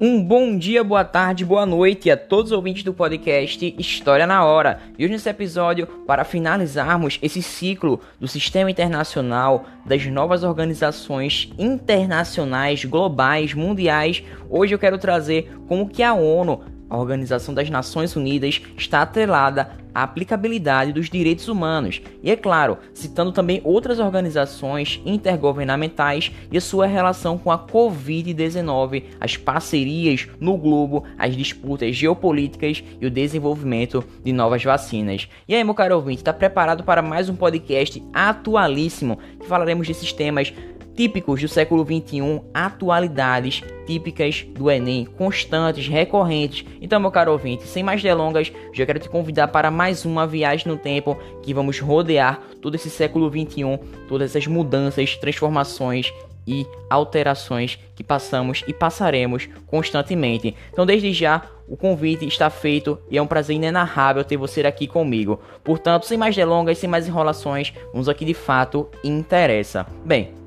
Um bom dia, boa tarde, boa noite a todos os ouvintes do podcast História na Hora. E hoje nesse episódio, para finalizarmos esse ciclo do sistema internacional, das novas organizações internacionais, globais, mundiais, hoje eu quero trazer como que a ONU a Organização das Nações Unidas está atrelada à aplicabilidade dos direitos humanos e, é claro, citando também outras organizações intergovernamentais e a sua relação com a Covid-19, as parcerias no globo, as disputas geopolíticas e o desenvolvimento de novas vacinas. E aí, meu caro ouvinte, está preparado para mais um podcast atualíssimo que falaremos desses temas típicos do século 21, atualidades típicas do Enem, constantes, recorrentes. Então, meu caro ouvinte, sem mais delongas, já quero te convidar para mais uma viagem no tempo que vamos rodear todo esse século 21, todas essas mudanças, transformações e alterações que passamos e passaremos constantemente. Então, desde já, o convite está feito e é um prazer inenarrável ter você aqui comigo. Portanto, sem mais delongas, sem mais enrolações, vamos aqui de fato interessa. Bem,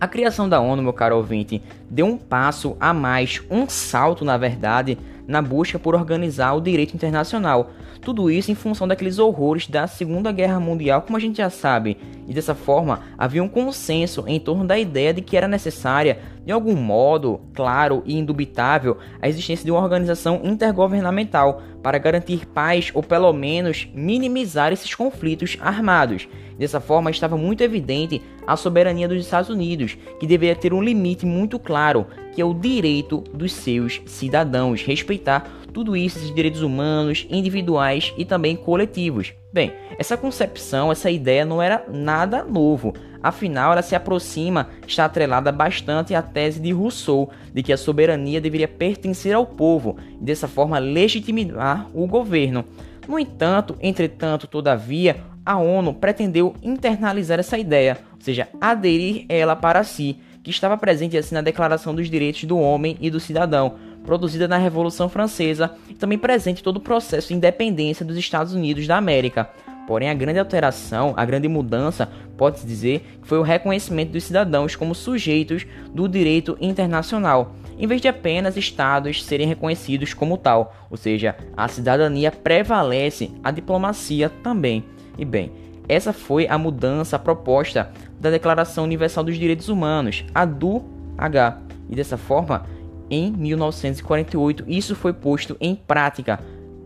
a criação da ONU, meu caro ouvinte, deu um passo a mais, um salto, na verdade, na busca por organizar o direito internacional. Tudo isso em função daqueles horrores da Segunda Guerra Mundial, como a gente já sabe. E dessa forma, havia um consenso em torno da ideia de que era necessária, de algum modo, claro e indubitável, a existência de uma organização intergovernamental para garantir paz ou pelo menos minimizar esses conflitos armados. Dessa forma, estava muito evidente a soberania dos Estados Unidos, que deveria ter um limite muito claro, que é o direito dos seus cidadãos, respeitar tudo isso, esses direitos humanos, individuais e também coletivos. Bem, essa concepção, essa ideia não era nada novo. Afinal, ela se aproxima, está atrelada bastante à tese de Rousseau de que a soberania deveria pertencer ao povo e dessa forma legitimar o governo. No entanto, entretanto, todavia, a ONU pretendeu internalizar essa ideia, ou seja, aderir ela para si, que estava presente assim na Declaração dos Direitos do Homem e do Cidadão, produzida na Revolução Francesa, e também presente todo o processo de independência dos Estados Unidos da América. Porém, a grande alteração, a grande mudança, pode-se dizer, foi o reconhecimento dos cidadãos como sujeitos do direito internacional, em vez de apenas estados serem reconhecidos como tal, ou seja, a cidadania prevalece, a diplomacia também. E bem, essa foi a mudança proposta da Declaração Universal dos Direitos Humanos, a do H. E dessa forma, em 1948, isso foi posto em prática,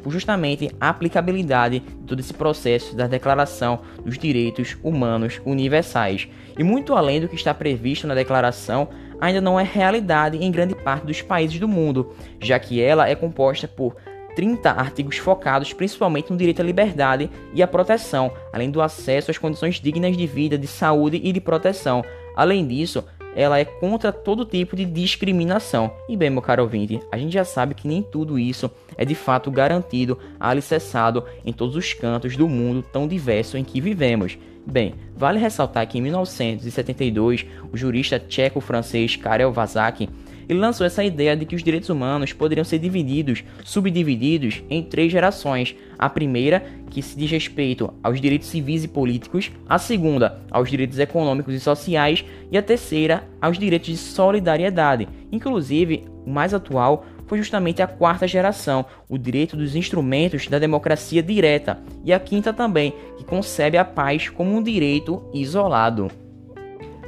justamente a aplicabilidade de todo esse processo da Declaração dos Direitos Humanos Universais. E muito além do que está previsto na declaração, ainda não é realidade em grande parte dos países do mundo, já que ela é composta por 30 artigos focados principalmente no direito à liberdade e à proteção, além do acesso às condições dignas de vida, de saúde e de proteção. Além disso, ela é contra todo tipo de discriminação. E bem, meu caro ouvinte, a gente já sabe que nem tudo isso é de fato garantido, alicerçado em todos os cantos do mundo tão diverso em que vivemos. Bem, vale ressaltar que em 1972, o jurista tcheco-francês Karel Vazak ele lançou essa ideia de que os direitos humanos poderiam ser divididos, subdivididos em três gerações. A primeira, que se diz respeito aos direitos civis e políticos, a segunda, aos direitos econômicos e sociais, e a terceira, aos direitos de solidariedade. Inclusive, o mais atual foi justamente a quarta geração, o direito dos instrumentos da democracia direta, e a quinta também, que concebe a paz como um direito isolado.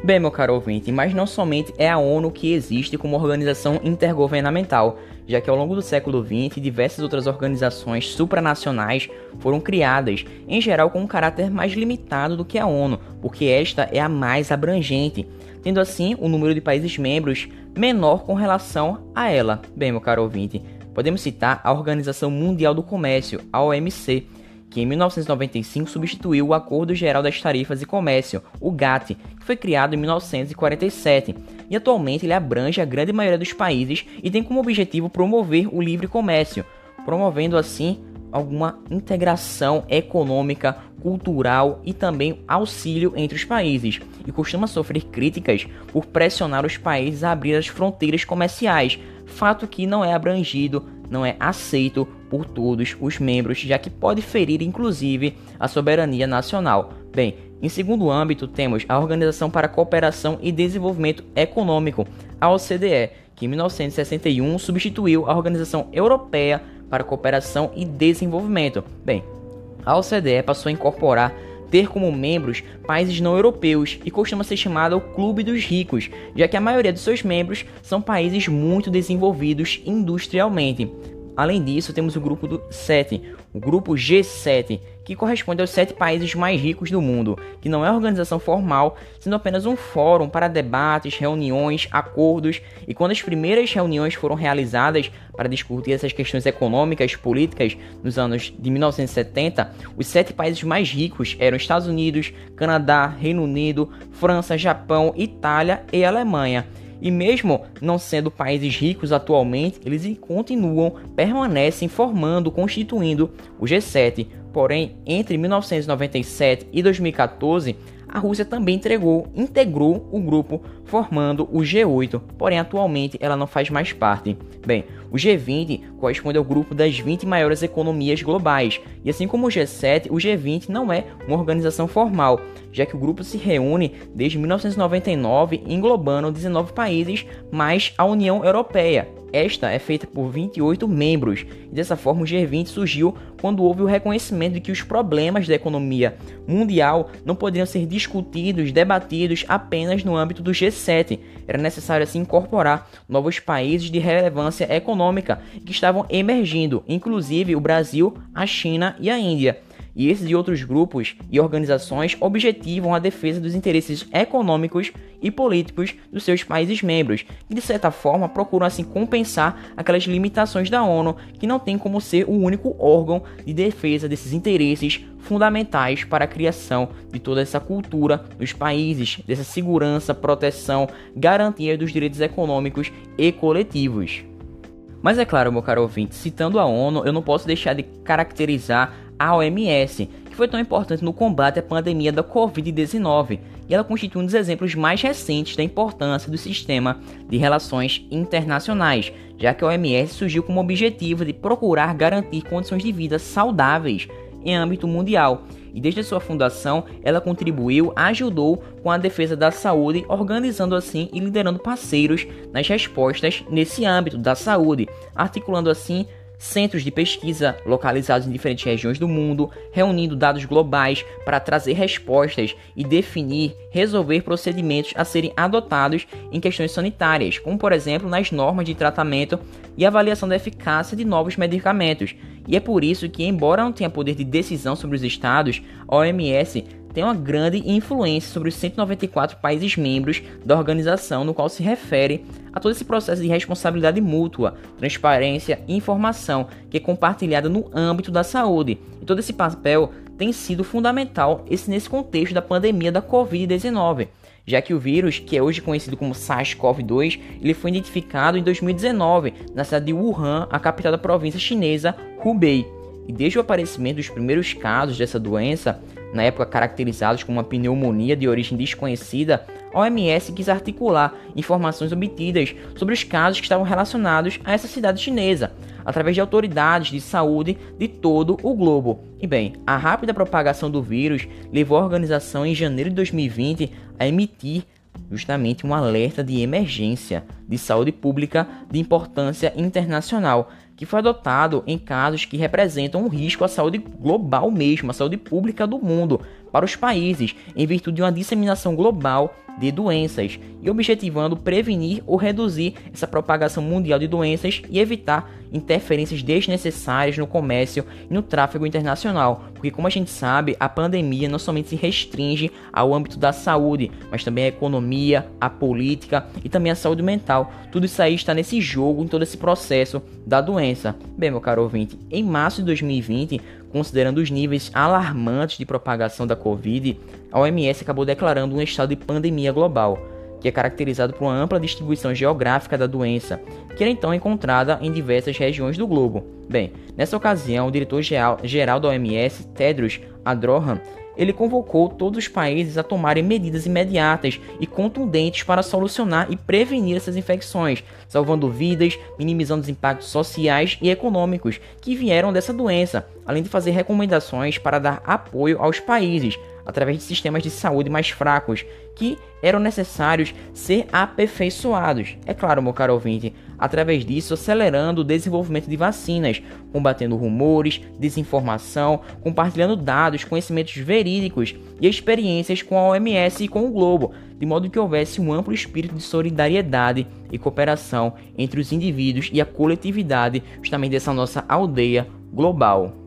Bem, meu caro ouvinte, mas não somente é a ONU que existe como organização intergovernamental, já que ao longo do século XX diversas outras organizações supranacionais foram criadas, em geral com um caráter mais limitado do que a ONU, porque esta é a mais abrangente, tendo assim o número de países membros menor com relação a ela. Bem, meu caro ouvinte, podemos citar a Organização Mundial do Comércio, a OMC, que em 1995 substituiu o Acordo Geral das Tarifas e Comércio, o GATT, que foi criado em 1947, e atualmente ele abrange a grande maioria dos países e tem como objetivo promover o livre comércio, promovendo assim alguma integração econômica, cultural e também auxílio entre os países, e costuma sofrer críticas por pressionar os países a abrir as fronteiras comerciais, fato que não é abrangido, não é aceito por todos os membros, já que pode ferir inclusive a soberania nacional. Bem, Em segundo âmbito, temos a Organização para a Cooperação e Desenvolvimento Econômico, a OCDE, que em 1961 substituiu a Organização Europeia para a Cooperação e Desenvolvimento. Bem, a OCDE passou a incorporar ter como membros países não europeus e costuma ser chamada o Clube dos Ricos, já que a maioria de seus membros são países muito desenvolvidos industrialmente. Além disso, temos o grupo do 7, o grupo G7, que corresponde aos sete países mais ricos do mundo, que não é organização formal, sendo apenas um fórum para debates, reuniões, acordos, e quando as primeiras reuniões foram realizadas para discutir essas questões econômicas políticas nos anos de 1970, os sete países mais ricos eram Estados Unidos, Canadá, Reino Unido, França, Japão, Itália e Alemanha. E mesmo não sendo países ricos atualmente, eles continuam, permanecem formando, constituindo o G7. Porém, entre 1997 e 2014, a Rússia também entregou, integrou o grupo, formando o G8, porém atualmente ela não faz mais parte. Bem, o G20 corresponde ao grupo das 20 maiores economias globais, e assim como o G7, o G20 não é uma organização formal, já que o grupo se reúne desde 1999 englobando 19 países mais a União Europeia, esta é feita por 28 membros, e dessa forma o G20 surgiu quando houve o reconhecimento de que os problemas da economia mundial não poderiam ser discutidos, debatidos apenas no âmbito do G7. Era necessário assim incorporar novos países de relevância econômica que estavam emergindo, inclusive o Brasil, a China e a Índia e esses e outros grupos e organizações objetivam a defesa dos interesses econômicos e políticos dos seus países membros, e de certa forma procuram assim compensar aquelas limitações da ONU que não tem como ser o único órgão de defesa desses interesses fundamentais para a criação de toda essa cultura nos países, dessa segurança, proteção, garantia dos direitos econômicos e coletivos. Mas é claro, meu caro ouvinte, citando a ONU, eu não posso deixar de caracterizar a OMS, que foi tão importante no combate à pandemia da Covid-19, e ela constitui um dos exemplos mais recentes da importância do sistema de relações internacionais, já que a OMS surgiu com o objetivo de procurar garantir condições de vida saudáveis em âmbito mundial. E desde sua fundação, ela contribuiu, ajudou com a defesa da saúde, organizando assim e liderando parceiros nas respostas nesse âmbito da saúde, articulando assim centros de pesquisa localizados em diferentes regiões do mundo, reunindo dados globais para trazer respostas e definir, resolver procedimentos a serem adotados em questões sanitárias, como por exemplo nas normas de tratamento e avaliação da eficácia de novos medicamentos. E é por isso que, embora não tenha poder de decisão sobre os estados, a OMS tem uma grande influência sobre os 194 países membros da organização, no qual se refere a todo esse processo de responsabilidade mútua, transparência e informação que é compartilhada no âmbito da saúde. E todo esse papel tem sido fundamental esse nesse contexto da pandemia da Covid-19 já que o vírus, que é hoje conhecido como SARS-CoV-2, ele foi identificado em 2019 na cidade de Wuhan, a capital da província chinesa Hubei. E desde o aparecimento dos primeiros casos dessa doença, na época caracterizados como uma pneumonia de origem desconhecida, a OMS quis articular informações obtidas sobre os casos que estavam relacionados a essa cidade chinesa, através de autoridades de saúde de todo o globo. E bem, a rápida propagação do vírus levou a organização em janeiro de 2020 a emitir justamente um alerta de emergência de saúde pública de importância internacional que foi adotado em casos que representam um risco à saúde global mesmo, à saúde pública do mundo, para os países, em virtude de uma disseminação global de doenças e objetivando prevenir ou reduzir essa propagação mundial de doenças e evitar interferências desnecessárias no comércio e no tráfego internacional, porque como a gente sabe, a pandemia não somente se restringe ao âmbito da saúde, mas também a economia, a política e também a saúde mental. Tudo isso aí está nesse jogo, em todo esse processo da doença. Bem, meu caro ouvinte, em março de 2020, considerando os níveis alarmantes de propagação da Covid, a OMS acabou declarando um estado de pandemia global, que é caracterizado por uma ampla distribuição geográfica da doença, que era então encontrada em diversas regiões do globo. Bem, nessa ocasião, o diretor-geral da OMS, Tedros Adhanom ele convocou todos os países a tomarem medidas imediatas e contundentes para solucionar e prevenir essas infecções, salvando vidas, minimizando os impactos sociais e econômicos que vieram dessa doença, além de fazer recomendações para dar apoio aos países através de sistemas de saúde mais fracos, que eram necessários ser aperfeiçoados. É claro, meu caro ouvinte, através disso acelerando o desenvolvimento de vacinas, combatendo rumores, desinformação, compartilhando dados, conhecimentos verídicos e experiências com a OMS e com o globo, de modo que houvesse um amplo espírito de solidariedade e cooperação entre os indivíduos e a coletividade, justamente dessa nossa aldeia global.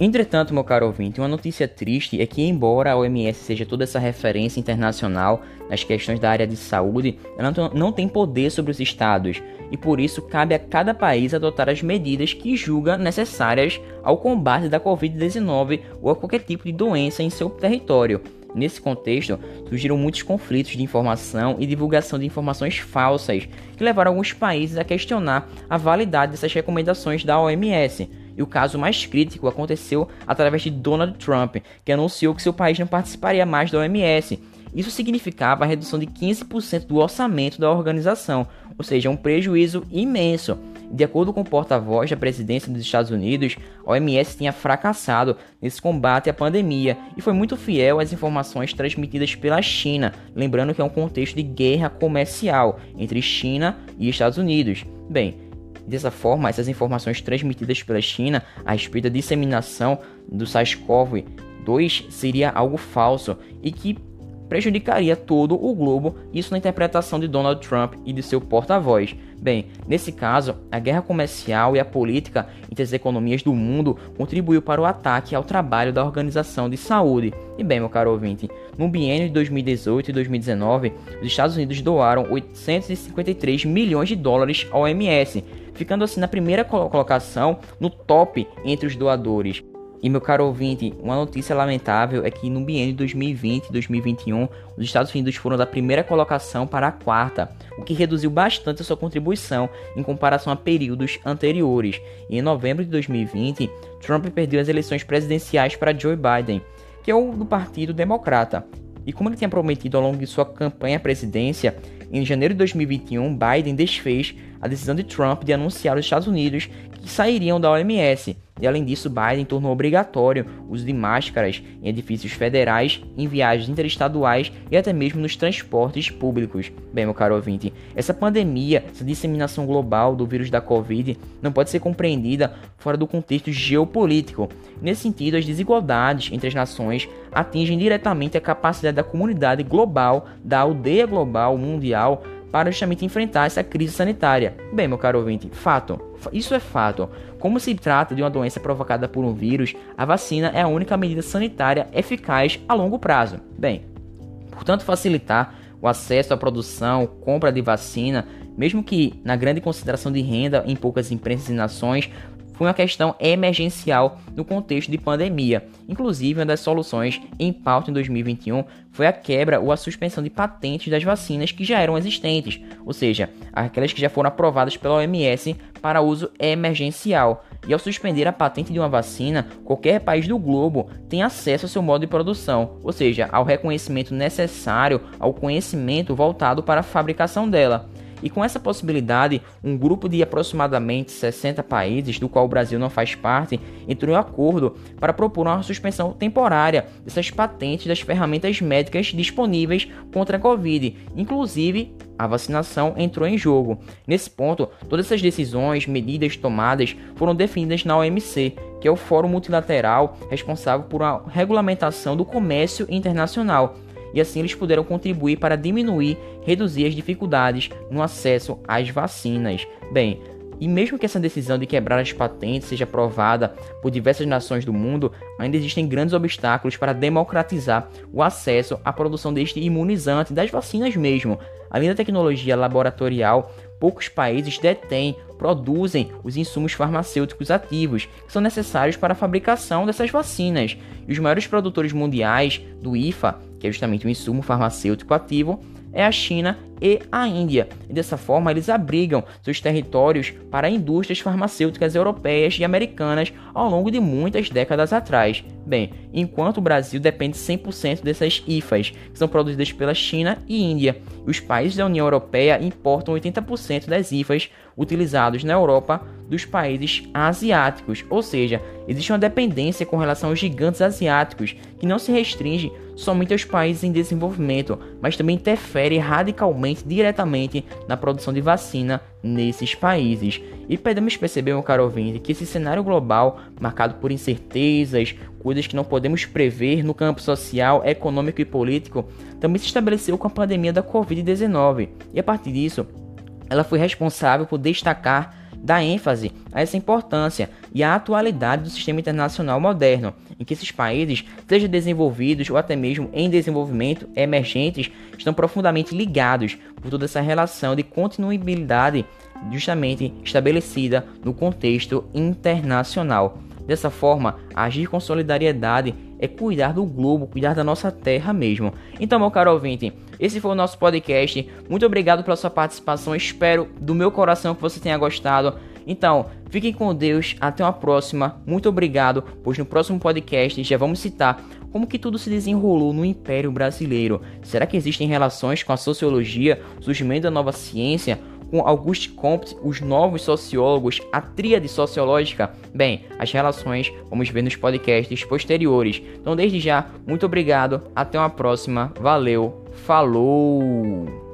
Entretanto, meu caro ouvinte, uma notícia triste é que, embora a OMS seja toda essa referência internacional nas questões da área de saúde, ela não tem poder sobre os estados e por isso cabe a cada país adotar as medidas que julga necessárias ao combate da Covid-19 ou a qualquer tipo de doença em seu território. Nesse contexto, surgiram muitos conflitos de informação e divulgação de informações falsas, que levaram alguns países a questionar a validade dessas recomendações da OMS. E o caso mais crítico aconteceu através de Donald Trump, que anunciou que seu país não participaria mais da OMS. Isso significava a redução de 15% do orçamento da organização, ou seja, um prejuízo imenso. De acordo com o porta-voz da presidência dos Estados Unidos, a OMS tinha fracassado nesse combate à pandemia e foi muito fiel às informações transmitidas pela China, lembrando que é um contexto de guerra comercial entre China e Estados Unidos. Bem, Dessa forma, essas informações transmitidas pela China a respeito da disseminação do SARS-CoV-2 seria algo falso e que prejudicaria todo o globo, isso na interpretação de Donald Trump e de seu porta-voz. Bem, nesse caso, a guerra comercial e a política entre as economias do mundo contribuiu para o ataque ao trabalho da Organização de Saúde. E bem, meu caro ouvinte, no biênio de 2018 e 2019, os Estados Unidos doaram 853 milhões de dólares ao OMS, ficando assim na primeira colocação no top entre os doadores. E meu caro ouvinte, uma notícia lamentável é que no biênio 2020 e 2021, os Estados Unidos foram da primeira colocação para a quarta, o que reduziu bastante a sua contribuição em comparação a períodos anteriores. E em novembro de 2020, Trump perdeu as eleições presidenciais para Joe Biden, que é o do Partido Democrata. E como ele tinha prometido ao longo de sua campanha à presidência, em janeiro de 2021, Biden desfez a decisão de Trump de anunciar aos Estados Unidos que sairiam da OMS e além disso, Biden tornou obrigatório o uso de máscaras em edifícios federais, em viagens interestaduais e até mesmo nos transportes públicos. Bem, meu caro ouvinte, essa pandemia, essa disseminação global do vírus da Covid não pode ser compreendida fora do contexto geopolítico. Nesse sentido, as desigualdades entre as nações atingem diretamente a capacidade da comunidade global, da aldeia global mundial, para justamente enfrentar essa crise sanitária. Bem, meu caro ouvinte, fato. Isso é fato. Como se trata de uma doença provocada por um vírus, a vacina é a única medida sanitária eficaz a longo prazo. Bem, portanto, facilitar o acesso à produção, compra de vacina, mesmo que na grande consideração de renda em poucas empresas e nações, foi uma questão emergencial no contexto de pandemia. Inclusive, uma das soluções em pauta em 2021 foi a quebra ou a suspensão de patentes das vacinas que já eram existentes, ou seja, aquelas que já foram aprovadas pela OMS para uso emergencial. E ao suspender a patente de uma vacina, qualquer país do globo tem acesso ao seu modo de produção, ou seja, ao reconhecimento necessário ao conhecimento voltado para a fabricação dela. E com essa possibilidade, um grupo de aproximadamente 60 países, do qual o Brasil não faz parte, entrou em acordo para propor uma suspensão temporária dessas patentes das ferramentas médicas disponíveis contra a Covid, inclusive a vacinação entrou em jogo. Nesse ponto, todas essas decisões, medidas tomadas foram definidas na OMC, que é o fórum multilateral responsável por a regulamentação do comércio internacional e assim eles puderam contribuir para diminuir, reduzir as dificuldades no acesso às vacinas. Bem, e mesmo que essa decisão de quebrar as patentes seja aprovada por diversas nações do mundo, ainda existem grandes obstáculos para democratizar o acesso à produção deste imunizante, das vacinas mesmo. Além da tecnologia laboratorial, poucos países detêm, produzem os insumos farmacêuticos ativos que são necessários para a fabricação dessas vacinas. E os maiores produtores mundiais do IFA que é justamente o insumo farmacêutico ativo, é a China e a Índia. E dessa forma, eles abrigam seus territórios para indústrias farmacêuticas europeias e americanas ao longo de muitas décadas atrás. Bem, enquanto o Brasil depende 100% dessas IFAs, que são produzidas pela China e Índia. Os países da União Europeia importam 80% das IFAs utilizados na Europa dos países asiáticos, ou seja, existe uma dependência com relação aos gigantes asiáticos que não se restringe somente aos países em desenvolvimento, mas também interfere radicalmente diretamente na produção de vacina nesses países. E podemos perceber, meu caro ouvinte, que esse cenário global, marcado por incertezas, coisas que não podemos prever no campo social, econômico e político, também se estabeleceu com a pandemia da Covid-19. E a partir disso, ela foi responsável por destacar da ênfase a essa importância e a atualidade do sistema internacional moderno, em que esses países, sejam desenvolvidos ou até mesmo em desenvolvimento emergentes, estão profundamente ligados por toda essa relação de continuidade justamente estabelecida no contexto internacional. Dessa forma, agir com solidariedade é cuidar do globo, cuidar da nossa terra mesmo. Então, meu caro ouvinte, esse foi o nosso podcast. Muito obrigado pela sua participação. Espero do meu coração que você tenha gostado. Então, fiquem com Deus. Até uma próxima. Muito obrigado, pois no próximo podcast já vamos citar como que tudo se desenrolou no Império Brasileiro. Será que existem relações com a sociologia, surgimento da nova ciência? com Auguste Comte, os novos sociólogos, a tríade sociológica? Bem, as relações vamos ver nos podcasts posteriores. Então, desde já, muito obrigado, até uma próxima, valeu, falou!